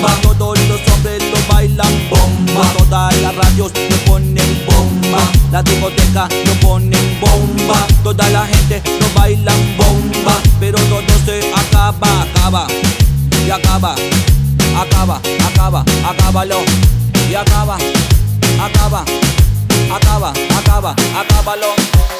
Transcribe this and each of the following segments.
bomba. Todos los hombres lo bailan bomba. Todas las radios lo ponen bomba. La discoteca lo ponen bomba. Toda la gente lo bailan bomba. Pero todo se acaba, acaba. Y acaba, acaba, acaba, acábalo. Y acaba, acaba, acaba, acaba, acábalo.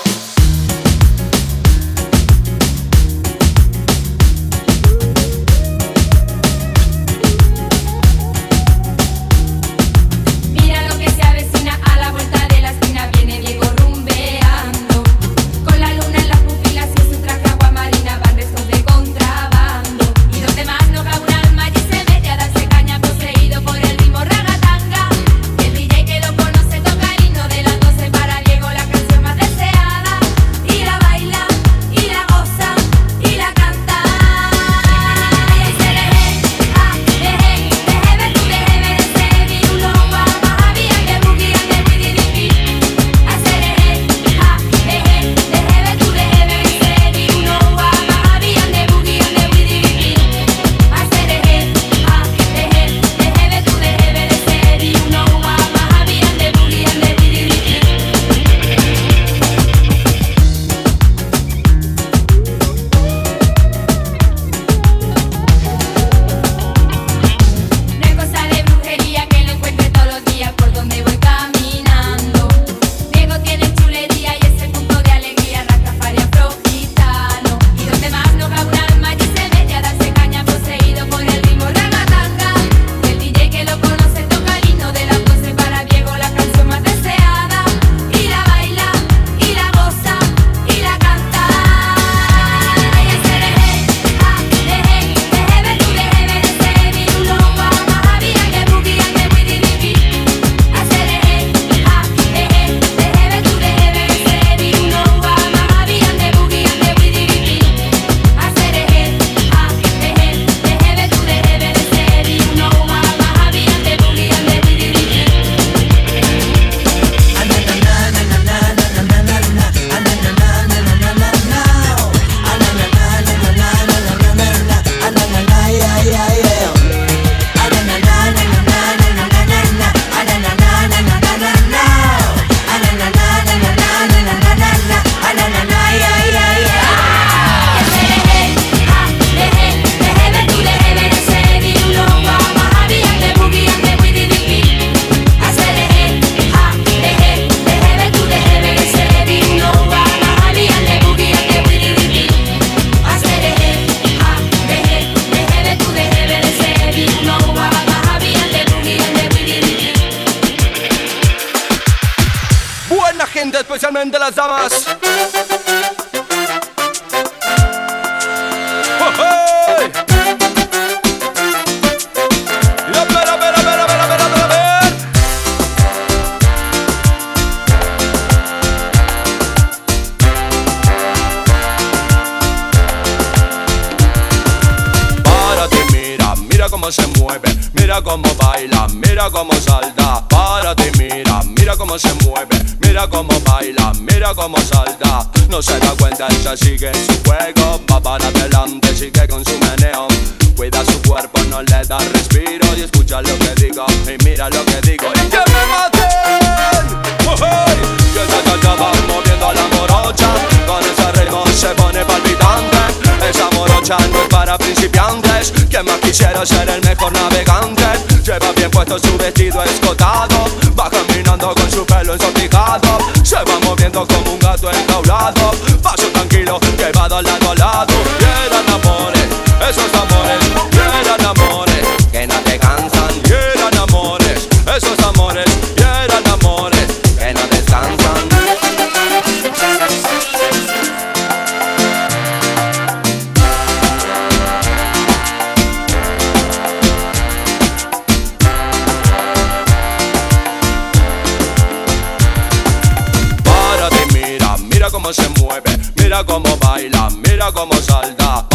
mira cómo se mueve, mira cómo baila, mira cómo salta.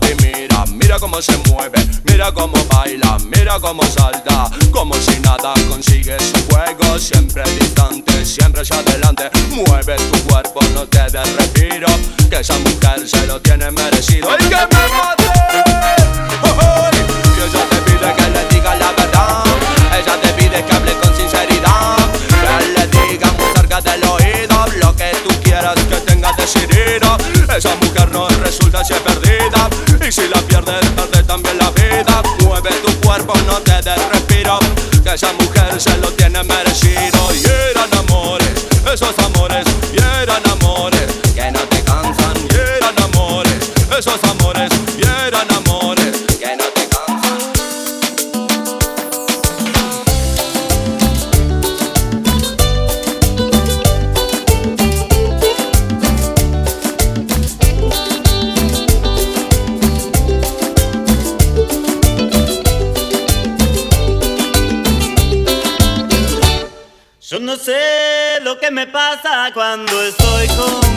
ti mira, mira cómo se mueve, mira cómo baila, mira cómo salta. Como si nada consigue su juego, siempre distante, siempre hacia adelante. Mueve tu cuerpo, no te des respiro, que esa mujer se lo tiene merecido. El que me mata perdida. Y si la pierdes, pierde también la vida. Mueve tu cuerpo, no te des respiro. Que esa mujer se lo tiene merecido. pasa cuando estoy con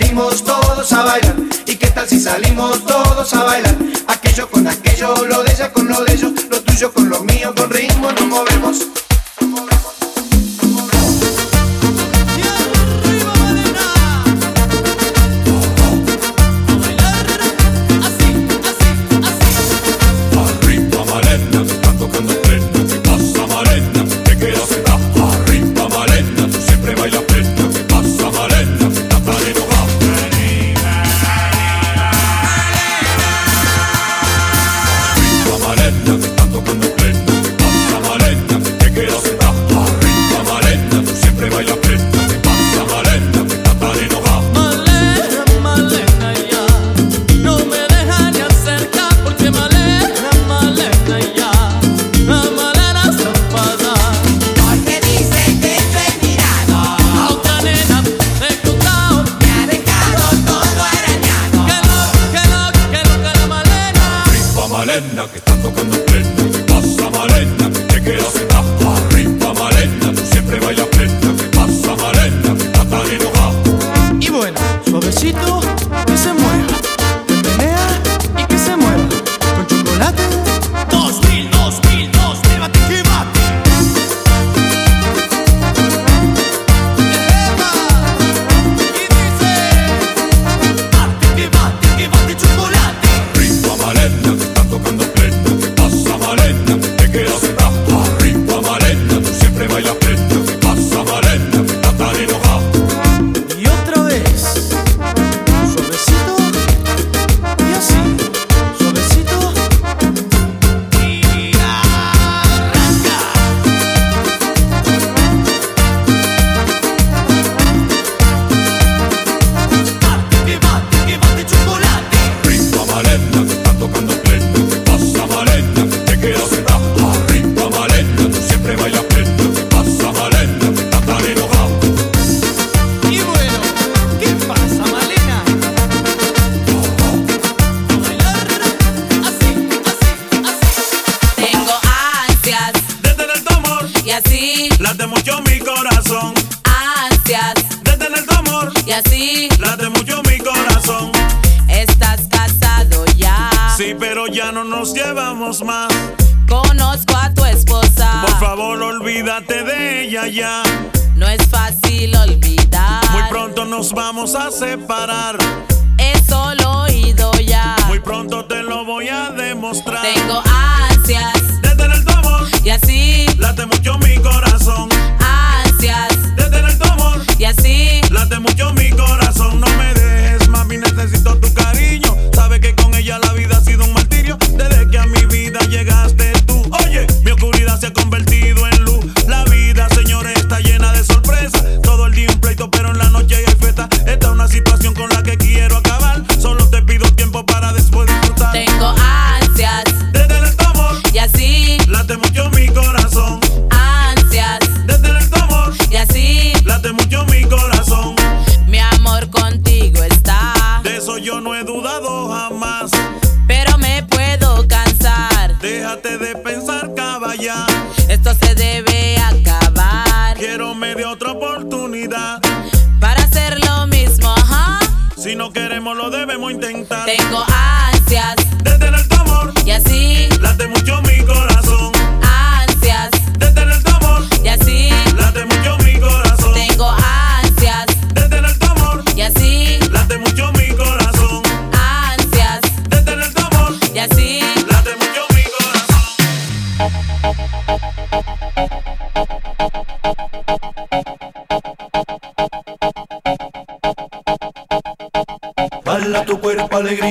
salimos todos a bailar? ¿Y qué tal si salimos todos a bailar? Aquello con aquello, lo de ella con lo de ellos, lo tuyo con lo mío, con ritmo nos movemos.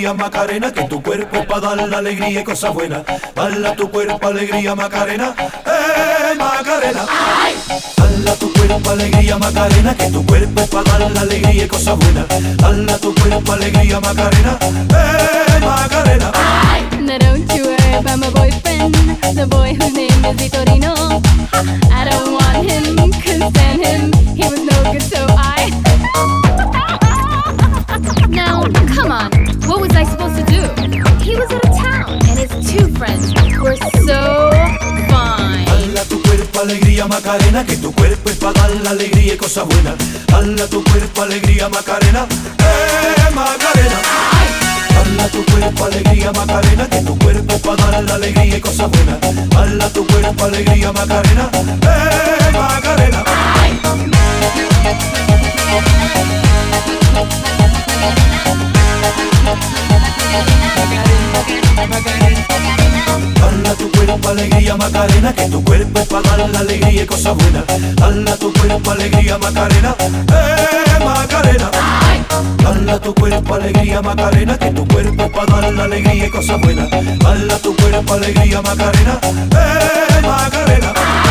Alegría, Macarena, que tu cuerpo para dar la alegría y cosas buenas. Bala tu cuerpo, alegría, Macarena, eh, Macarena. Bala tu cuerpo, alegría, Macarena, que tu cuerpo para dar la alegría y cosas buenas. Bala tu cuerpo, alegría, Macarena, eh, Macarena. Now don't you worry about my boyfriend, the boy whose name is Vitorino. I don't want him, couldn't stand him. He was no good, so I. now, come on, what was I supposed to do? He was out of town, and his two friends were so fine. Bala tu cuerpo, alegría, Macarena, que tu cuerpo es para dar la alegría y cosas buenas. Bala tu cuerpo, alegría, Macarena, eh, Macarena. Bala tu cuerpo, alegría, Macarena, que tu cuerpo es para dar la alegría y cosas buenas. Bala tu cuerpo, alegría, Macarena, eh, Macarena. Bala tu cuerpo, alegría, Macarena, que tu cuerpo para dar la alegría y cosas buenas. Bala tu cuerpo, alegría, Macarena, eh, Macarena. Bala tu cuerpo, alegría, Macarena, que tu cuerpo para dar la alegría y cosas buenas. Bala tu cuerpo, alegría, Macarena, eh, Macarena.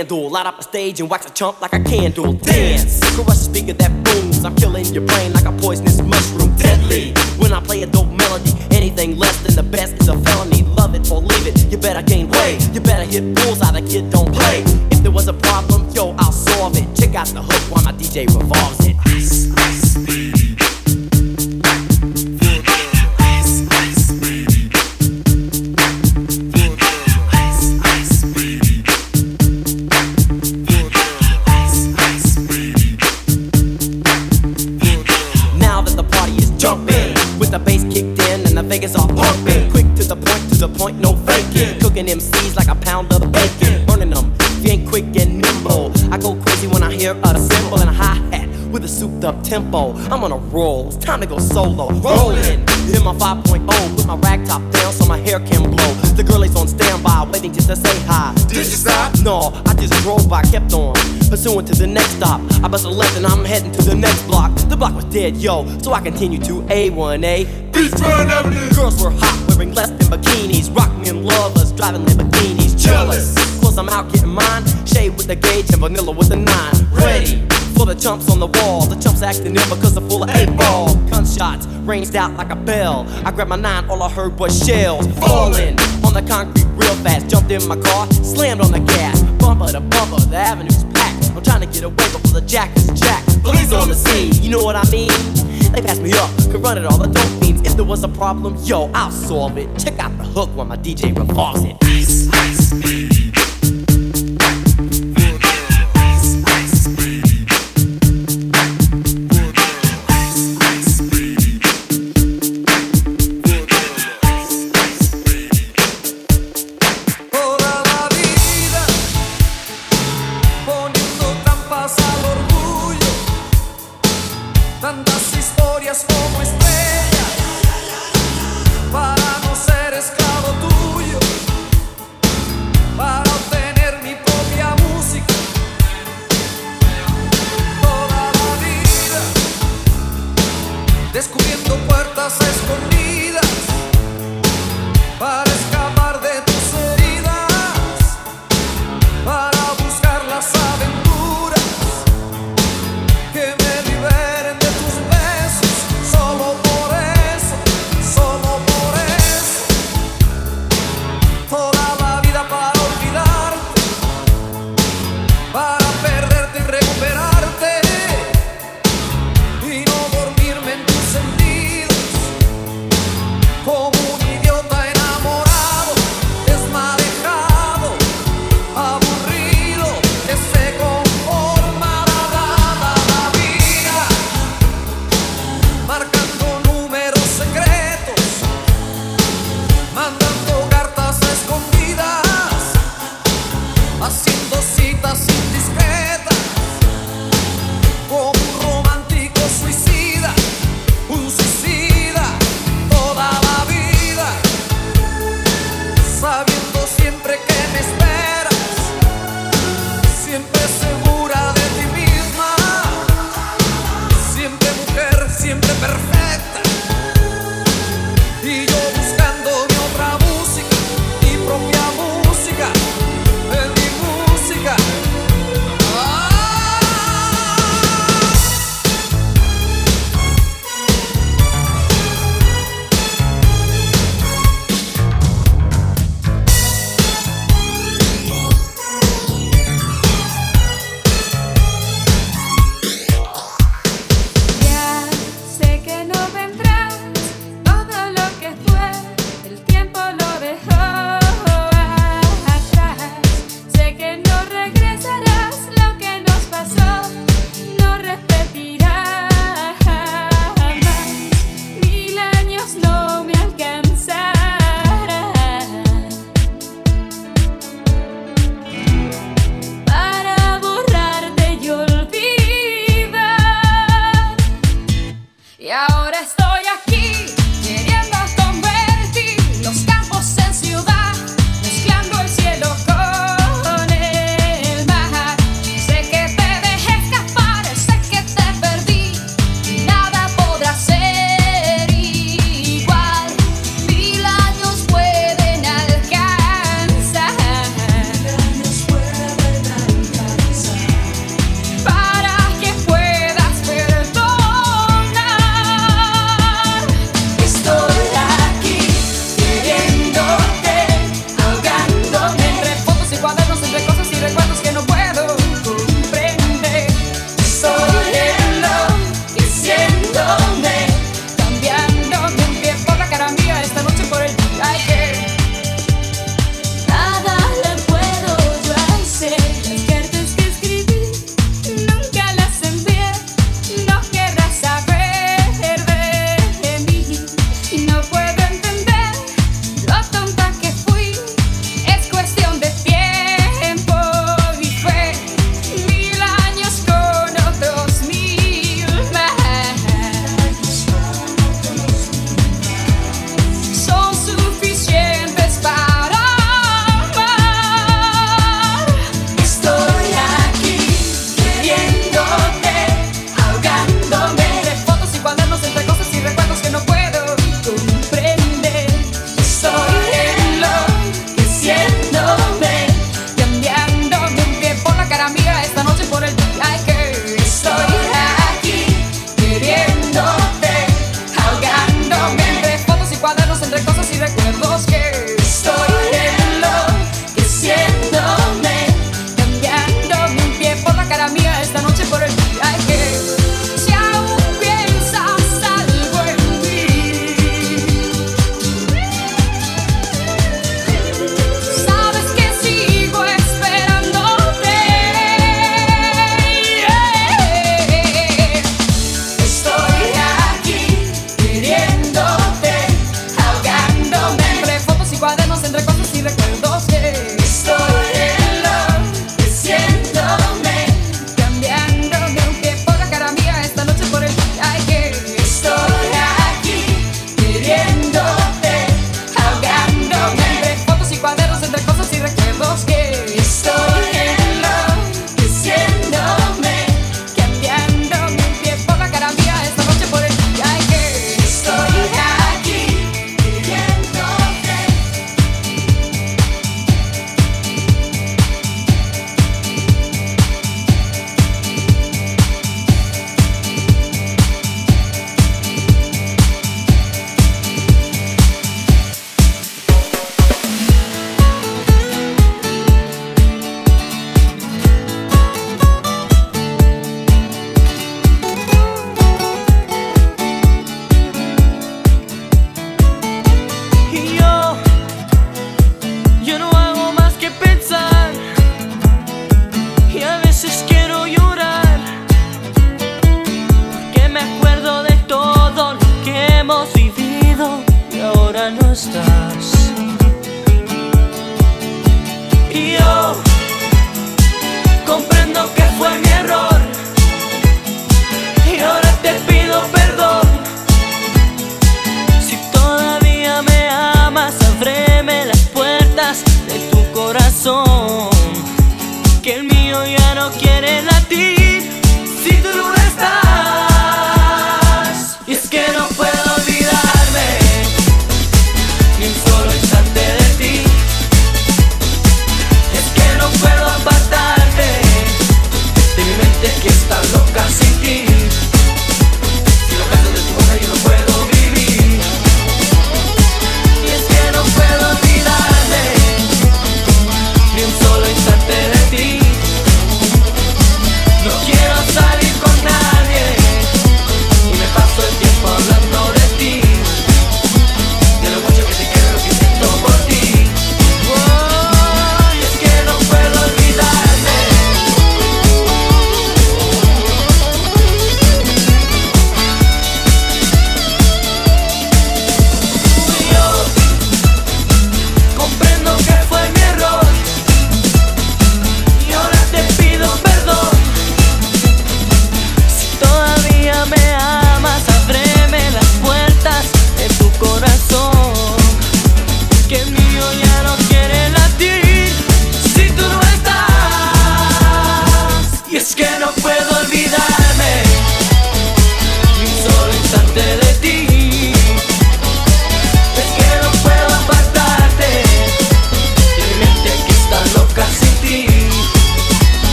handle. Light up a stage and wax a chump like a candle. Damn. I bust a left and I'm heading to the next block. The block was dead, yo, so I continue to A1A. Beachfront Avenue. Girls were hot, wearing less than bikinis. Rockin' in lovers, driving Lamborghinis. Jealous, cause I'm out getting mine. Shade with the gauge and vanilla with the nine. Ready for the chumps on the wall. The chumps acting ill because they're full of eight ball. Gunshots ranged out like a bell. I grabbed my nine, all I heard was shells falling on the concrete real fast. Jumped in my car, slammed on the gas, bumper to bumper. The avenue's get away before the jack and jack. Police on the scene, you know what I mean? They pass me up, could run it all, I don't mean. If there was a problem, yo, I'll solve it. Check out the hook while my DJ revs it. Ice, ice, ice.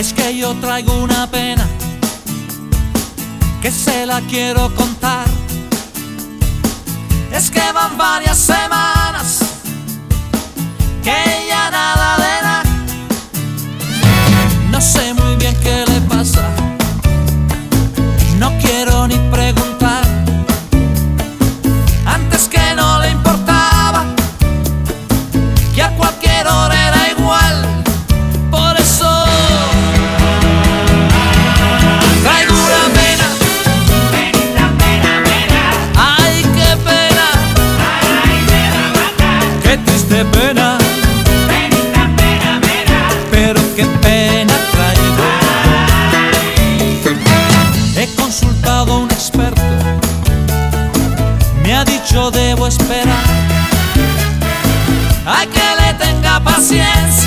es que yo traigo una pena que se la quiero contar. Es que van varias semanas que ya nada de nada. No sé muy conciencia.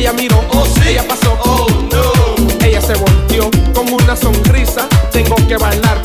Ella miró, oh sí, ella pasó, oh no. Ella se volteó con una sonrisa. Tengo que bailar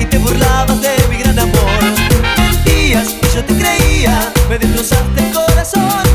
y te burlabas de mi gran amor. Días y yo te creía, me destrozaste el corazón.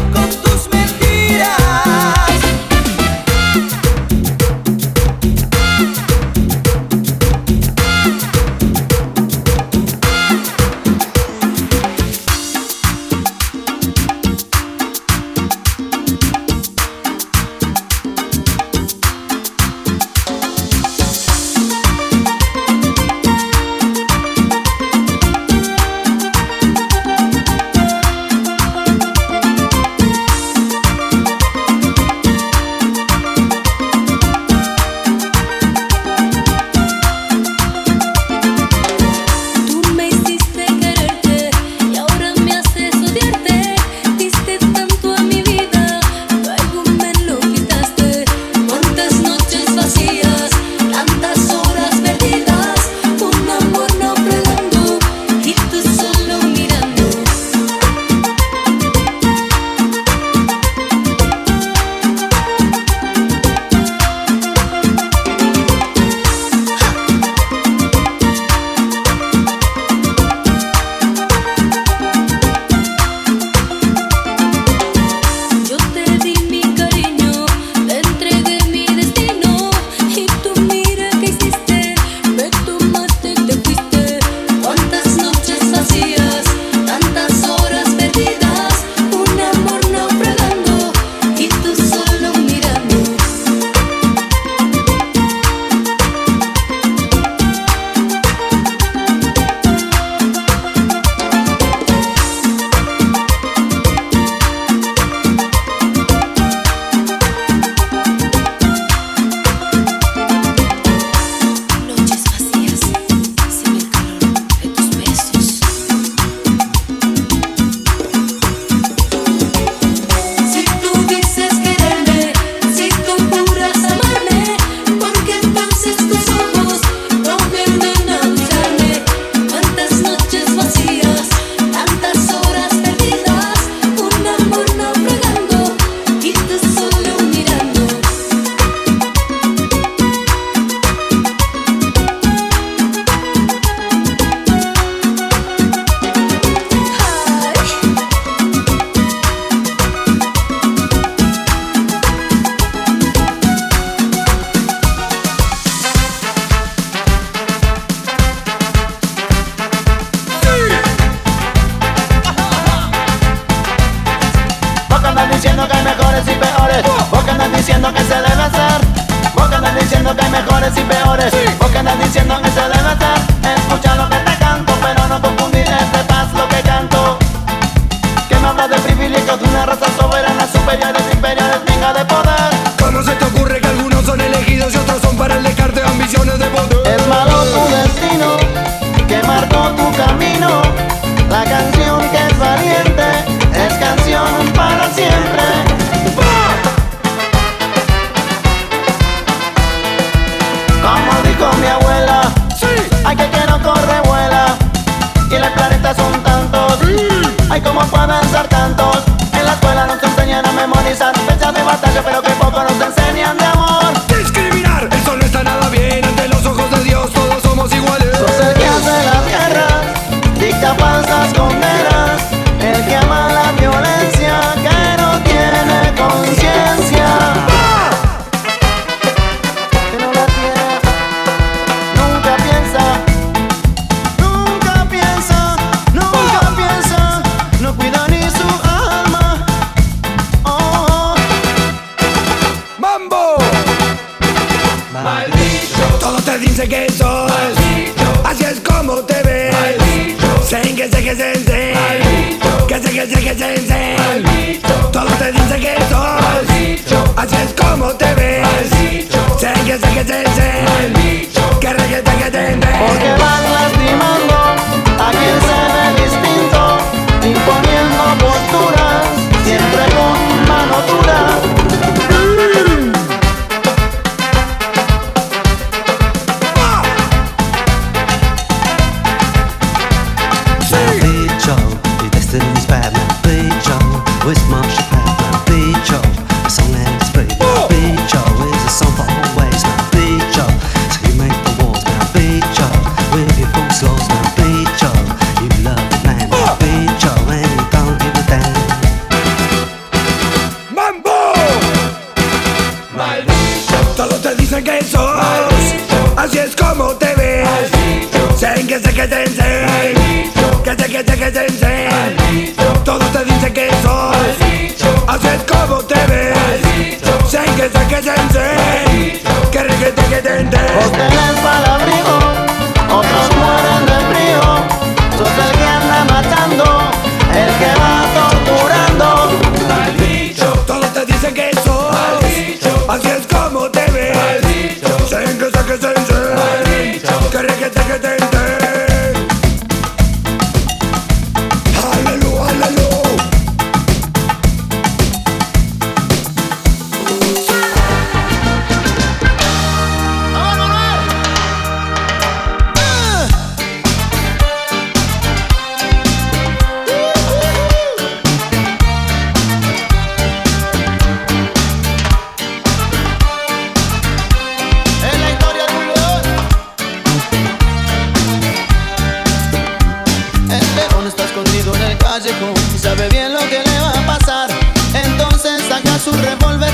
revólver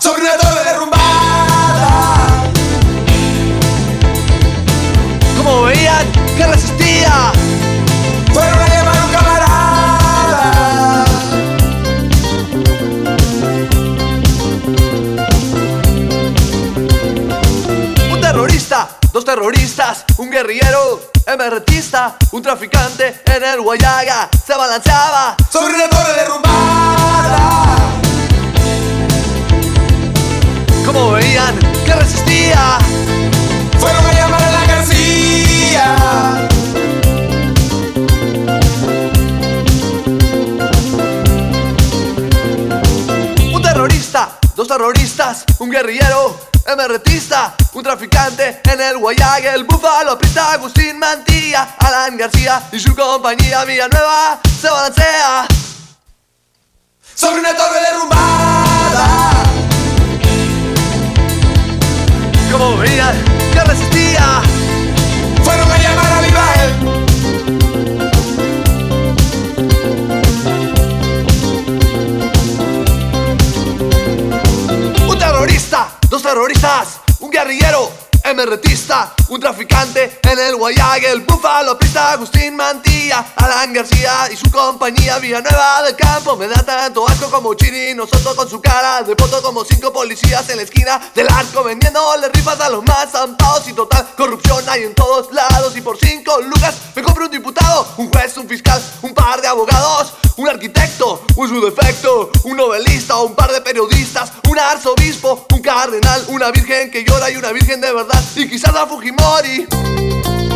sobre una torre derrumbada. Como veían que resistía, fueron a llamar un camarada. Un terrorista, dos terroristas, un guerrillero. MRTista, un traficante en el Guayaga se balanceaba sobre una torre derrumbada como veían que resistía. Fueron a llamar a la García. Un terrorista, dos terroristas, un guerrillero, MRTista, un traficante en el Guayague, el Búfalo Aprista, Agustín Mantilla, Alan García y su compañía Villanueva se balancea sobre una torre derrumbada. Como veían que resistía, fueron a llamar a Vivael. Un terrorista, dos terroristas, un guerrillero, MRTista, un traficante en el Guayague, el búfalo, pista, Agustín Mantilla, Alan García y su compañía Villanueva del Campo. Me da tanto asco como Chiri, nosotros con su cara de poto como cinco policías en la esquina del arco vendiéndole rifas a los más zampados y total corrupción hay en todos lados. Y por cinco lucas me compro un diputado, un juez, un fiscal, un par de abogados, un arquitecto, un su defecto, un novelista, un par de periodistas, un arzobispo, un cardenal, una virgen que llora y una virgen de verdad, y quizás la Fujimori. Sobre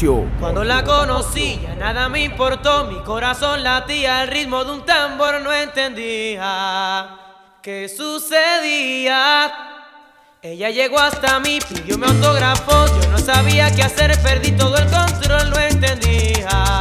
Cuando la conocí ya nada me importó, mi corazón latía al ritmo de un tambor, no entendía qué sucedía. Ella llegó hasta mí, pidió mi autógrafo, yo no sabía qué hacer, perdí todo el control, no entendía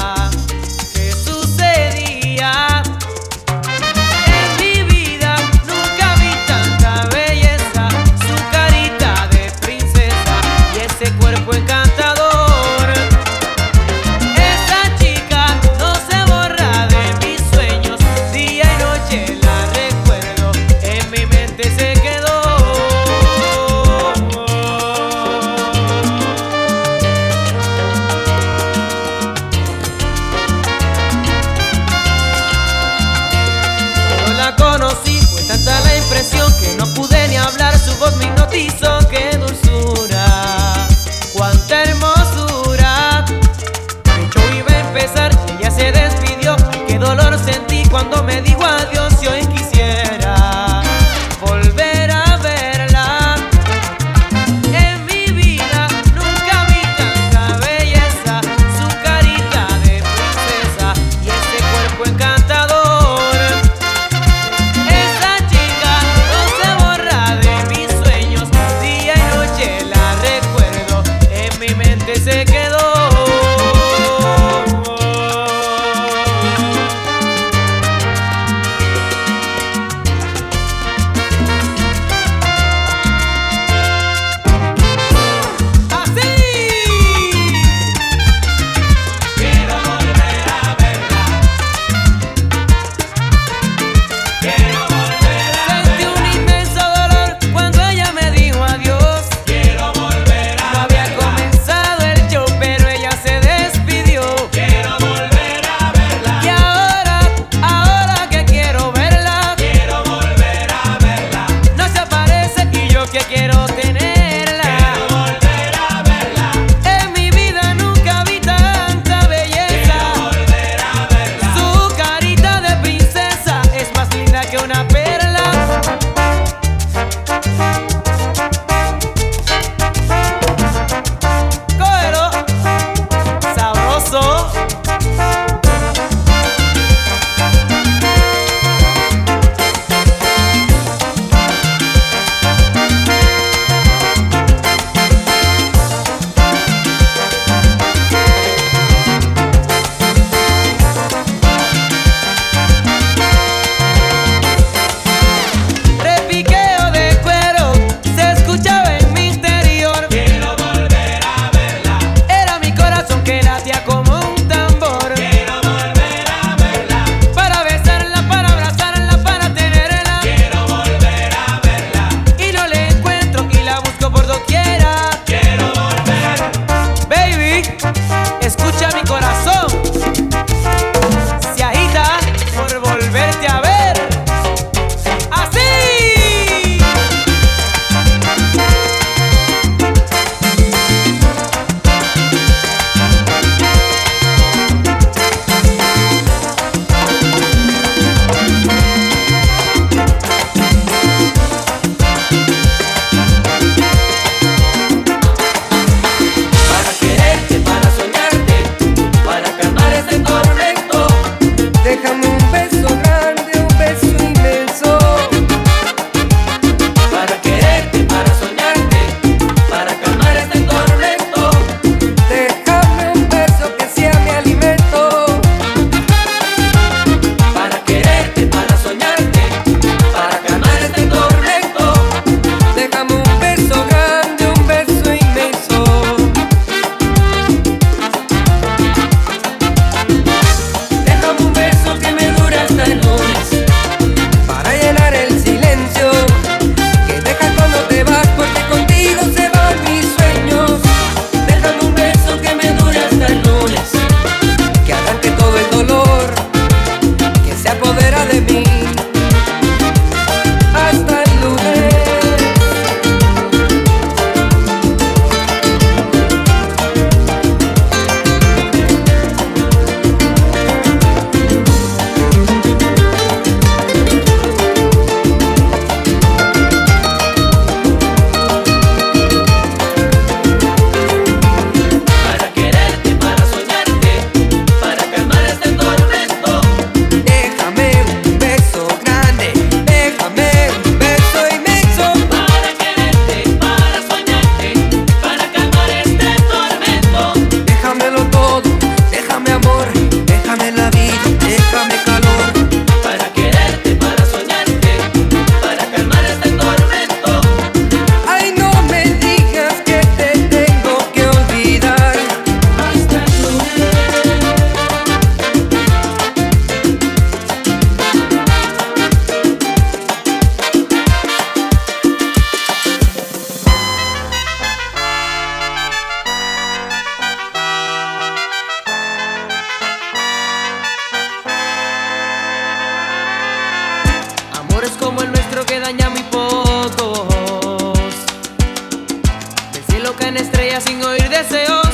estrella sin oír deseos.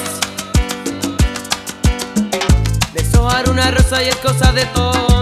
Deshojar una rosa y es cosa de todo.